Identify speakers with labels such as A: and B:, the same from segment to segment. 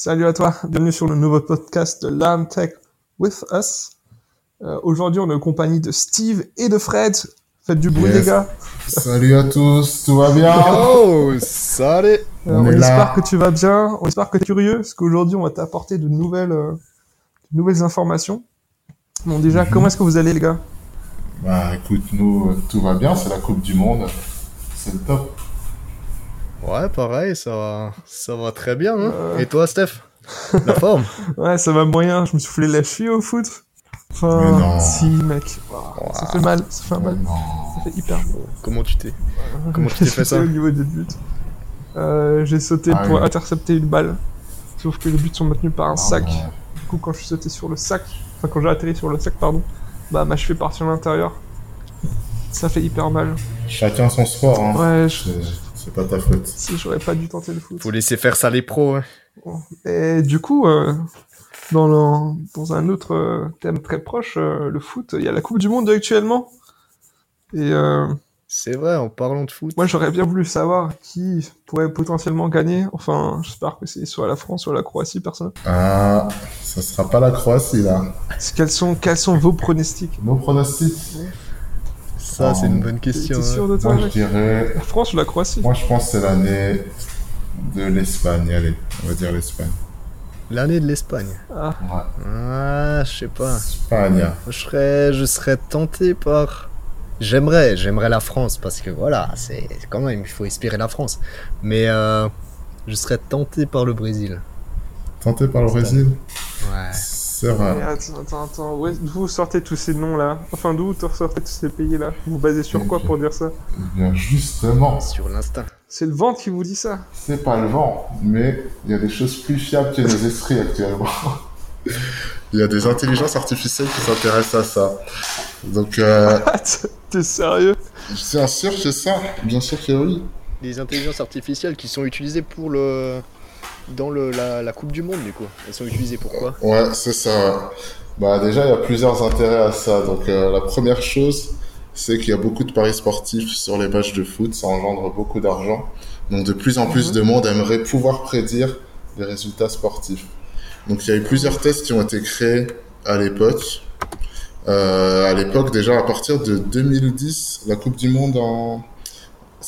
A: Salut à toi, bienvenue sur le nouveau podcast de Lam Tech with Us. Euh, Aujourd'hui, on est en compagnie de Steve et de Fred. Faites du bruit,
B: Yes.
A: les gars.
B: Salut à tous, tout va bien?
C: Oh, salut
A: Euh,
B: On là.
A: espère que tu vas bien. On espère que tu es curieux, parce qu'aujourd'hui, on va t'apporter de nouvelles, euh, de nouvelles informations. Bon, déjà,
B: Mhm.
A: comment est-ce que vous allez, les gars?
B: Bah écoute, nous, euh, tout va bien, c'est la Coupe du Monde, c'est le top.
C: Ouais, pareil, ça va, ça va très bien. Hein
A: Euh.
C: Et toi, Steph? La forme?
A: Ouais, ça va moyen. Je me suis foulé la cheville au foot.
B: Mais
A: Enfin,
B: non.
A: si, mec. Ça fait mal, ça fait mal.
B: non.
A: Ça fait hyper mal.
C: Comment tu t'es Comment tu t'es fait ça?
A: Au niveau des buts. Euh, j'ai sauté
B: Ah
A: pour
B: oui.
A: intercepter une balle. Sauf que les buts sont maintenus par un
B: Ah,
A: sac. Du coup, quand je suis sauté sur le sac, enfin quand j'ai atterri sur le sac, pardon, bah ma cheville est partie à l'intérieur. Ça fait hyper mal.
B: Chacun son sport, hein.
A: Ouais, je...
B: C'est- pas ta faute.
A: si j'aurais pas dû tenter le foot.
C: Faut laisser faire ça les pros. Hein.
A: Et du coup, euh, dans, le- dans un autre euh, thème très proche, euh, le foot, il y a la Coupe du Monde actuellement. Et euh,
C: C'est vrai, en parlant de foot.
A: moi, j'aurais bien voulu savoir qui pourrait potentiellement gagner. Enfin, j'espère que c'est soit la France, soit la Croatie, personne.
B: Ah, ça sera pas la Croatie, là.
A: Quels sont, quels sont vos pronostics?
B: Nos pronostics?
C: Ça, c'est une bonne question.
A: t'es sûr de toi,
B: Moi, je dirais...
A: La France ou la Croatie
B: Moi, je pense que c'est l'année de l'Espagne, allez, on va dire l'Espagne.
C: L'année de l'Espagne.
A: Ah,
B: Ouais,
C: Ah, je sais pas.
B: Espagne.
C: Je serais, je serais tenté par. J'aimerais, j'aimerais la France parce que voilà, c'est quand même, il faut inspirer la France. Mais euh, je serais tenté par le Brésil.
B: Tenté par le Brésil
C: Ouais.
B: C'est
A: mais
B: vrai.
A: attends, attends, attends. où est- D'où vous sortez tous ces noms-là Enfin, d'où vous sortez tous ces pays-là Vous vous basez sur quoi pour dire ça?
B: Eh bien, justement,
C: Sur l'instinct.
A: C'est le ventre qui vous dit ça?
B: C'est pas le vent, mais il y a des choses plus fiables que nos esprits actuellement. Il y a des intelligences artificielles qui s'intéressent à ça. Donc, euh,
A: T'es sérieux?
B: bien sûr que ça, bien sûr que oui.
C: Les intelligences artificielles qui sont utilisées pour le. Dans le, la, la Coupe du Monde, du coup. Elles sont utilisées pour quoi?
B: Ouais, c'est ça. Bah déjà, il y a plusieurs intérêts à ça. Donc euh, la première chose, c'est qu'il y a beaucoup de paris sportifs sur les matchs de foot. Ça engendre beaucoup d'argent. Donc de plus en plus
A: Mhm.
B: de monde aimerait pouvoir prédire les résultats sportifs. Donc il y a eu plusieurs tests qui ont été créés à l'époque. Euh, à l'époque, déjà à partir de 2010, la Coupe du Monde en...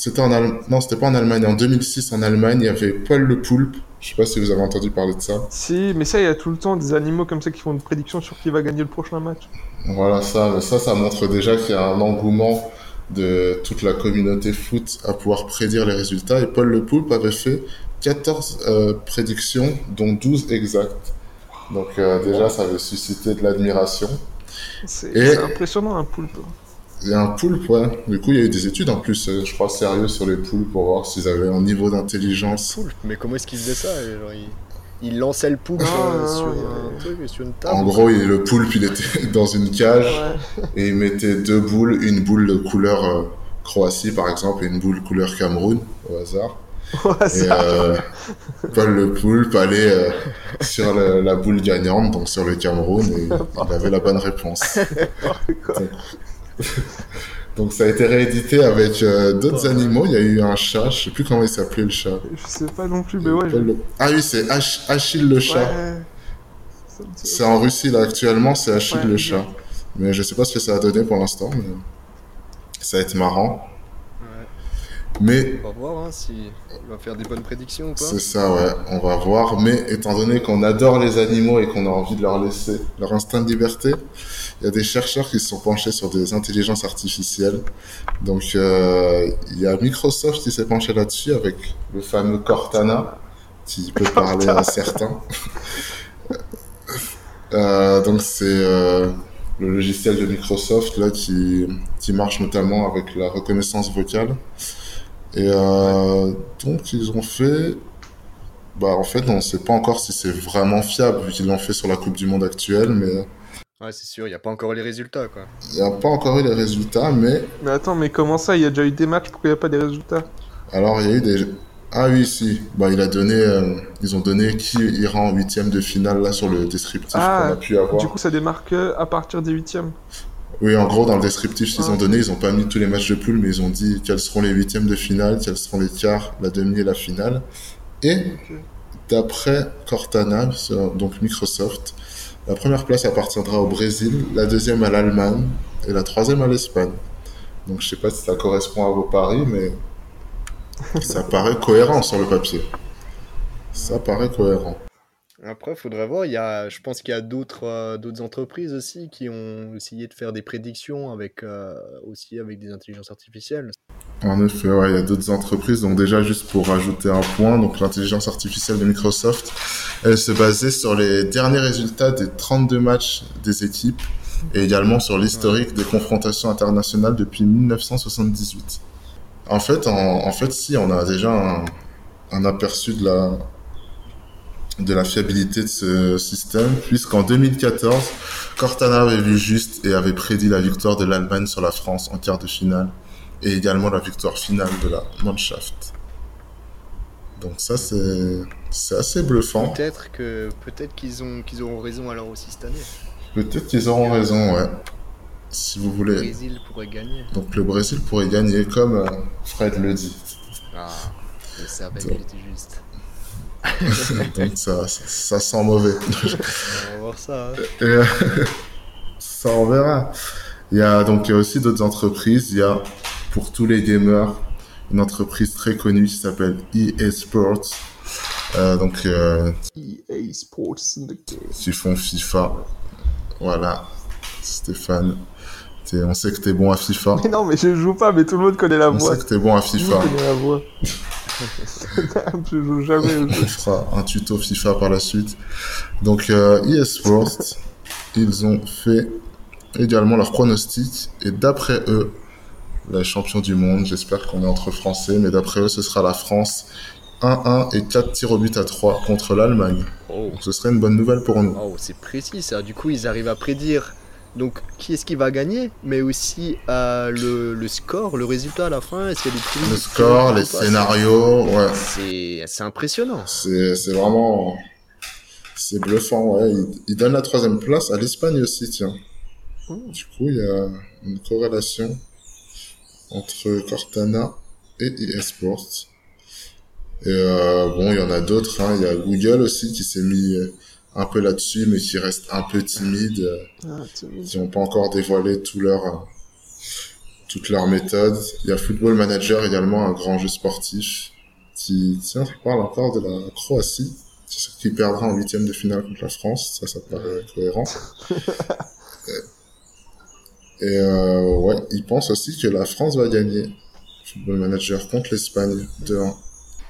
B: C'était en Allemagne. Non, c'était pas en Allemagne. En 2006, en Allemagne, il y avait Paul Le Poulpe. Je sais pas si vous avez entendu parler de ça.
A: Si, mais ça, il y a tout le temps des animaux comme ça qui font une prédiction sur qui va gagner le prochain match.
B: Voilà, ça, ça, ça montre déjà qu'il y a un engouement de toute la communauté foot à pouvoir prédire les résultats. Et Paul Le Poulpe avait fait 14 euh, prédictions, dont 12 exactes. Donc euh, déjà, ça avait suscité de l'admiration.
A: C'est
B: Et-
A: c'est impressionnant, un poulpe.
B: Il y a un poulpe, ouais. Du coup, il y a eu des études en plus, euh, je crois, sérieux sur les poulpes pour voir s'ils avaient un niveau d'intelligence.
C: Poulpe Mais comment est-ce qu'il faisait ça Genre, il, il lançait le poulpe
A: Ah,
C: euh, sur un truc, sur une table
B: En gros, il- le poulpe, il était dans une cage
A: Ouais.
B: et il mettait deux boules, une boule de couleur euh, Croatie par exemple et une boule couleur Cameroun au hasard. Et euh, Paul le Poulpe allait euh, sur la boule gagnante, donc sur le Cameroun, et il avait la bonne réponse.
A: Quoi.
B: Donc ça a été réédité avec euh, d'autres
C: Ouais.
B: animaux. Il y a eu un chat, je sais plus comment il s'appelait le chat.
A: Je sais pas non plus, mais ouais.
B: Le- Ah oui, c'est Ach- Achille le chat.
A: Ouais.
B: C'est en Russie là actuellement, c'est Achille
A: Ouais,
B: le
A: bien.
B: chat. Mais je sais pas ce que ça a donné pour l'instant, mais ça va être marrant. Mais
C: On va voir hein, si il va faire des bonnes prédictions ou pas.
B: C'est ça, ouais, on va voir. Mais étant donné qu'on adore les animaux et qu'on a envie de leur laisser leur instinct de liberté, il y a des chercheurs qui se sont penchés sur des intelligences artificielles. Donc, euh, il y a Microsoft qui s'est penché là-dessus avec le fameux Cortana, qui peut parler à certains. Euh, donc, c'est euh, le logiciel de Microsoft là qui, qui marche notamment avec la reconnaissance vocale. Et donc, ils ont fait. Bah, en fait, on ne sait pas encore si c'est vraiment fiable, vu qu'ils l'ont fait sur la Coupe du Monde actuelle, mais
C: Ouais, c'est sûr, il n'y a pas encore les résultats quoi.
B: il n'y a pas encore eu les résultats. Mais
A: Mais attends, mais comment ça Il y a déjà eu des matchs, pourquoi il n'y a pas des résultats?
B: alors, il y a eu des. Ah oui, si. Bah, il a donné. euh, ils ont donné qui ira en huitième de finale, là, sur le descriptif
A: Ah,
B: qu'on a pu avoir.
A: Du coup, ça démarque que à partir des huitièmes.
B: Oui, en gros, dans le descriptif qu'ils
A: Ah.
B: ont donné, ils n'ont pas mis tous les matchs de poule, mais ils ont dit quels seront les huitièmes de finale, quels seront les quarts, la demi et la finale. Et d'après Cortana, donc Microsoft, la première place appartiendra au Brésil, la deuxième à l'Allemagne et la troisième à l'Espagne. Donc je sais pas si ça correspond à vos paris, mais ça paraît cohérent sur le papier. Ça paraît cohérent.
C: Après, il faudrait voir. Il y a, je pense qu'il y a d'autres euh, d'autres entreprises aussi qui ont essayé de faire des prédictions avec euh, aussi avec des intelligences artificielles.
B: En effet, ouais, il y a d'autres entreprises. Donc déjà, juste pour rajouter un point, donc l'intelligence artificielle de Microsoft, elle se basait sur les derniers résultats des 32 matchs des équipes et également sur l'historique des confrontations internationales depuis 1978. En fait, en, en fait, si on a déjà un, un aperçu de la de la fiabilité de ce système, puisqu'en 2014, Cortana avait vu juste et avait prédit la victoire de l'Allemagne sur la France en quart de finale, et également la victoire finale de la Mannschaft. Donc ça, c'est, assez bluffant.
C: Peut-être que peut-être qu'ils ont qu'ils auront raison alors aussi cette année.
B: Peut-être qu'ils auront raison, ouais. Si vous voulez.
C: Le Brésil pourrait gagner.
B: Donc le Brésil pourrait gagner, comme euh, Fred le dit.
C: Ah, je savais qu'il était juste.
B: Donc ça, ça, ça sent mauvais.
C: On va voir ça. hein.
B: Et, euh, ça, on verra. Il y a donc il y a aussi d'autres entreprises. Il y a pour tous les gamers une entreprise très connue qui s'appelle EA Sports. Euh, donc euh,
A: EA Sports
B: qui font FIFA. Voilà, Stéphane. on sait que t'es bon à FIFA.
A: Mais non, mais je joue pas, mais tout le monde connaît la
B: On
A: voix.
B: sait que t'es bon à
A: Tout le
B: FIFA.
A: monde connaît la voix. je joue jamais au
B: On fera un tuto FIFA par la suite. Donc euh, EA Sports, ils ont fait également leur pronostic et d'après eux, les champions du monde, j'espère qu'on est entre Français, mais d'après eux, ce sera la France 1-1 et 4 tirs au but à 3 contre l'Allemagne.
C: Oh,
B: ce serait une bonne nouvelle pour nous.
C: oh, c'est précis ça. Du coup, ils arrivent à prédire donc qui est-ce qui va gagner, mais aussi euh, le, le score, le résultat à la fin? Est-ce qu'il y a des
B: Le score, les scénarios, ouais.
C: C'est impressionnant.
B: C'est vraiment... C'est bluffant, ouais. Ils, ils donnent la troisième place à l'Espagne aussi, tiens.
A: Mmh.
B: Du coup, il y a une corrélation entre Cortana et EA Sports. Et euh, bon, il y en a d'autres. Hein. Il y a Google aussi qui s'est mis euh, un peu là-dessus, mais qui reste un peu timide. euh,
A: Ah, timide.
B: qui n'ont pas encore dévoilé tout leur, euh, toutes leurs méthodes. Il y a Football Manager également, un grand jeu sportif qui, tiens, ça parle encore de la Croatie, qui perdra en huitième de finale contre la France. Ça, ça paraît cohérent. Et, euh, ouais, ils pensent aussi que la France va gagner. Football Manager contre l'Espagne 2-1.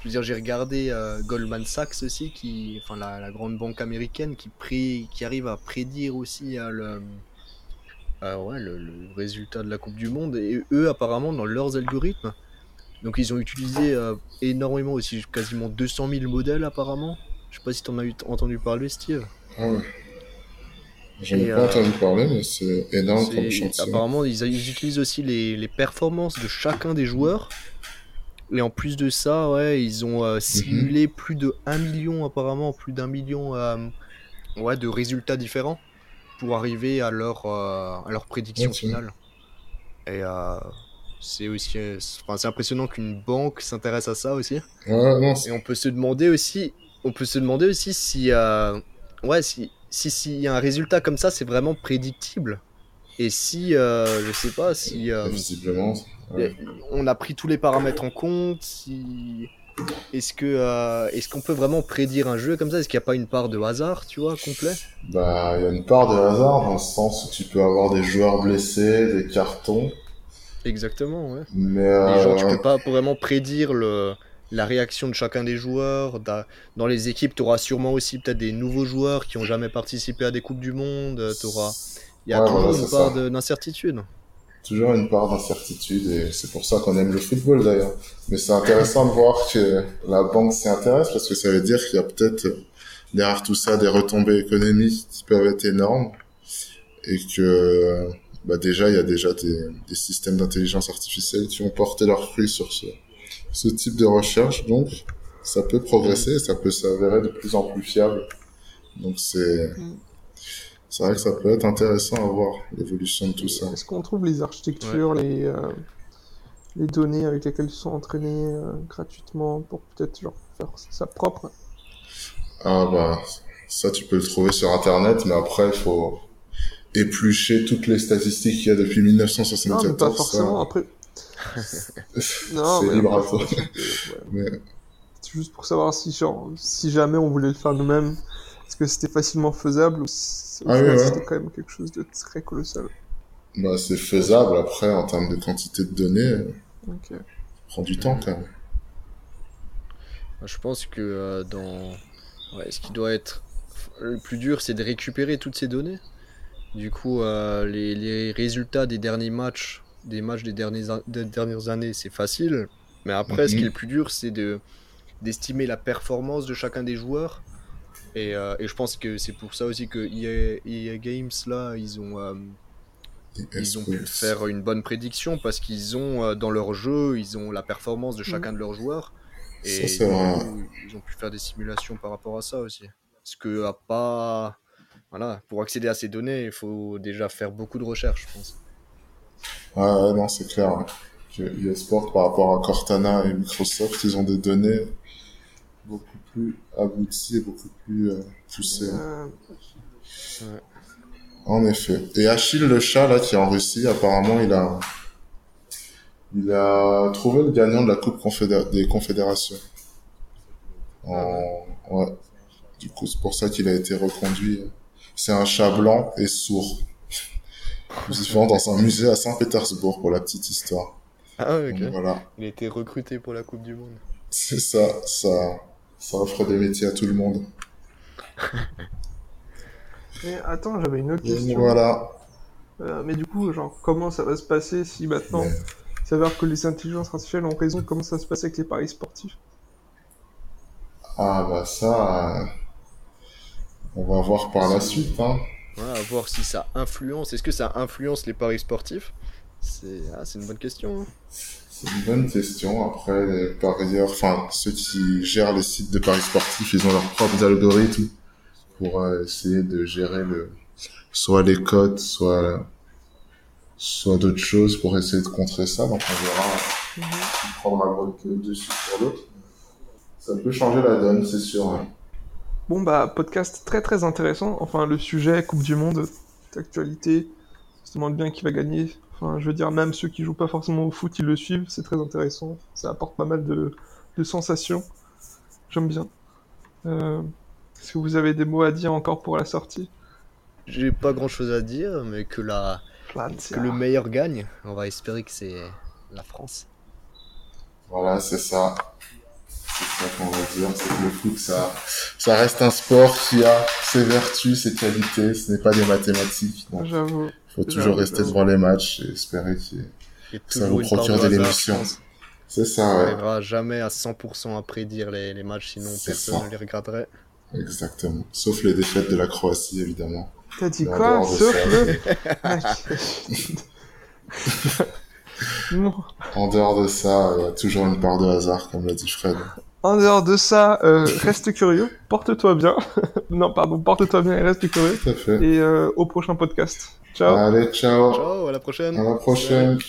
C: Je veux dire, j'ai regardé euh, Goldman Sachs aussi, qui, enfin la, la grande banque américaine, qui, pré, qui arrive à prédire aussi euh, le, euh, ouais, le, le résultat de la Coupe du Monde. Et eux, apparemment, dans leurs algorithmes, donc ils ont utilisé euh, énormément aussi, quasiment 200 000 modèles apparemment. Je sais pas si t'en as eu- entendu parler, Steve.
B: Ouais.
C: Et,
B: pas
C: euh,
B: entendu parler, mais c'est énorme comme chantier.
C: Apparemment, ils, ils utilisent aussi les, les performances de chacun des joueurs. Et en plus de ça, ouais, ils ont euh, simulé plus de 1 million, apparemment, plus d'un million euh, ouais, de résultats différents pour arriver à leur, euh, à leur prédiction finale. Et c'est aussi enfin, c'est impressionnant qu'une banque s'intéresse à ça aussi.
B: Ouais, non, c'est-
C: Et on peut se demander aussi, on peut se demander aussi si, ouais, si, si, s'il y a un résultat comme ça, c'est vraiment prédictible. Et si, euh, je sais pas, si euh,
B: visiblement. ouais.
C: on a pris tous les paramètres en compte, si, est-ce que, euh, est-ce qu'on peut vraiment prédire un jeu comme ça? Est-ce qu'il n'y a pas une part de hasard, tu vois, complet?
B: Bah, il y a une part de hasard dans le sens où tu peux avoir des joueurs blessés, des cartons,
C: Exactement, ouais.
B: mais
C: Et genre, tu
B: euh,
C: peux pas vraiment prédire le, la réaction de chacun des joueurs. Da- Dans les équipes, tu auras sûrement aussi peut-être des nouveaux joueurs qui ont jamais participé à des Coupes du Monde. T'auras... Il y a
B: Ouais,
C: toujours
B: voilà,
C: une part de- d'incertitude.
B: toujours une part d'incertitude et c'est pour ça qu'on aime le football d'ailleurs. Mais c'est intéressant de voir que la banque s'y intéresse parce que ça veut dire qu'il y a peut-être euh, derrière tout ça des retombées économiques qui peuvent être énormes et que euh, bah déjà il y a déjà des, des systèmes d'intelligence artificielle qui ont porté leurs fruits sur ce, ce type de recherche donc ça peut progresser ça peut s'avérer de plus en plus fiable. Donc c'est
A: Mm.
B: c'est vrai que ça peut être intéressant à voir l'évolution de tout ça.
A: Est-ce qu'on trouve les architectures, les, euh, les données avec lesquelles ils sont entraînés euh, gratuitement pour peut-être leur faire ça propre?
B: Ah bah, ça tu peux le trouver sur internet, mais après il faut éplucher toutes les statistiques qu'il y a depuis
A: Non,
B: 1974.
A: mais pas
B: ça,
A: forcément. Après, non,
B: c'est
A: mais
B: libre à
A: après,
B: toi.
A: sachant que, ouais.
B: Mais
A: C'est juste pour savoir si, genre, si jamais on voulait le faire nous-mêmes, est-ce que c'était facilement faisable ou si
B: Ah oui,
A: final,
B: ouais.
A: c'était quand même quelque chose de très colossal.
B: bah, c'est faisable après en termes de quantité de données, ça
A: Ok.
B: prend du temps quand même.
C: Je pense que euh, dans. Ouais, ce qui doit être le plus dur, c'est de récupérer toutes ces données. Du coup, euh, les, les résultats des derniers matchs, des matchs des dernières, des dernières années, c'est facile. Mais après, ce qui est
B: Mhm.
C: le plus dur, c'est de d'estimer la performance de chacun des joueurs. Et, euh, et je pense que c'est pour ça aussi que EA, EA Games, là, ils ont, euh, ils ont pu faire une bonne prédiction parce qu'ils ont euh, dans leur jeu, ils ont la performance de
A: Mhm.
C: chacun de leurs joueurs.
B: Ça,
C: Et coup, ils ont pu faire des simulations par rapport à ça aussi. Parce que à pas, voilà, pour accéder à ces données, il faut déjà faire beaucoup de recherches, je pense.
B: Ah ouais, non, c'est clair. Que eSport, par rapport à Cortana et Microsoft, ils ont des données beaucoup plus abouties et beaucoup plus euh, poussées.
A: Euh,
B: En effet. Et Achille le chat, là, qui est en Russie, apparemment, il a, il a trouvé le gagnant de la Coupe confédé- des Confédérations. En... Ouais. Du coup, c'est pour ça qu'il a été reconduit. C'est un chat blanc et sourd. Vivant dans un musée à Saint-Pétersbourg, pour la petite histoire.
C: Ah ouais,
B: Donc, voilà.
C: Il a été recruté pour la Coupe du Monde.
B: C'est ça, ça, ça offre des métiers à tout le monde.
A: Mais attends, j'avais une autre question.
B: voilà.
A: Euh, mais du coup, genre, comment ça va se passer si maintenant
B: Mais-
A: il s'avère que les intelligences artificielles ont raison Comment ça se passe avec les paris sportifs?
B: Ah bah ça, euh, on va voir par la suite. Hein.
C: Ouais, à voir si ça influence. Est-ce que ça influence les paris sportifs? C'est ah, c'est une bonne question. hein.
B: C'est une bonne question. Après, les parieurs, enfin ceux qui gèrent les sites de paris sportifs, ils ont leurs propres algorithmes pour euh, essayer de gérer le, soit les cotes, soit soit d'autres choses pour essayer de contrer ça. Donc on verra qui prendra le dessus sur l'autre. Ça peut changer la donne, c'est sûr. hein.
A: Bon, bah, podcast très très intéressant. Enfin, le sujet, Coupe du Monde, d'actualité, on se demande bien qui va gagner. Enfin, je veux dire, même ceux qui jouent pas forcément au foot, ils le suivent, c'est très intéressant. Ça apporte pas mal de, de sensations. J'aime bien. Euh, Est-ce que vous avez des mots à dire encore pour la sortie?
C: J'ai pas grand chose à dire, mais que, la... Que le meilleur gagne. On va espérer que c'est la France.
B: Voilà, c'est ça. C'est ça qu'on va dire, c'est que le foot, ça, ça reste un sport qui a ses vertus, ses qualités, ce n'est pas des mathématiques. Donc,
A: J'avoue.
B: il faut
A: J'avoue,
B: toujours rester
A: j'avoue.
B: devant les matchs et espérer
C: a
B: Ça vous procure
C: de
B: l'émotion. C'est ça,
C: On
B: ouais.
C: n'arrivera jamais à 100% à prédire les, les matchs, sinon
B: C'est
C: personne
B: ça.
C: ne les regarderait.
B: Exactement. Sauf les défaites de la Croatie, évidemment.
A: T'as dit quoi Sauf
B: ça.
A: le... non.
B: En dehors de ça, il y a toujours une part de hasard, comme l'a dit Fred.
A: En dehors de ça, euh, reste curieux, porte-toi bien. non, pardon, porte-toi bien et reste curieux.
B: Tout à fait.
A: Et euh, au prochain podcast. Ciao.
B: Allez, ciao.
C: Ciao, à la prochaine.
B: À la prochaine.